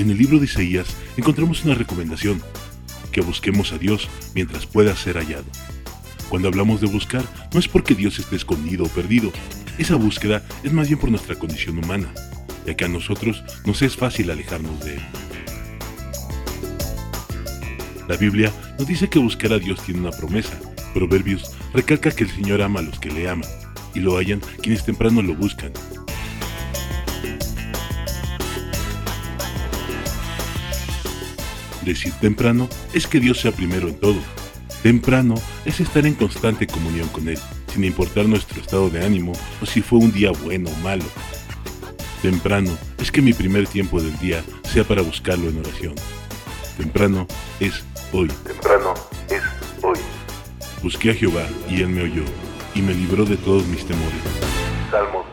En el libro de Isaías encontramos una recomendación, que busquemos a Dios mientras pueda ser hallado. Cuando hablamos de buscar, no es porque Dios esté escondido o perdido, esa búsqueda es más bien por nuestra condición humana, ya que a nosotros nos es fácil alejarnos de Él. La Biblia nos dice que buscar a Dios tiene una promesa. Proverbios recalca que el Señor ama a los que le aman, y lo hallan quienes temprano lo buscan. Decir temprano es que Dios sea primero en todo. Temprano es estar en constante comunión con Él, sin importar nuestro estado de ánimo o si fue un día bueno o malo. Temprano es que mi primer tiempo del día sea para buscarlo en oración. Temprano es hoy. Temprano es hoy. Busqué a Jehová y él me oyó y me libró de todos mis temores. Salmos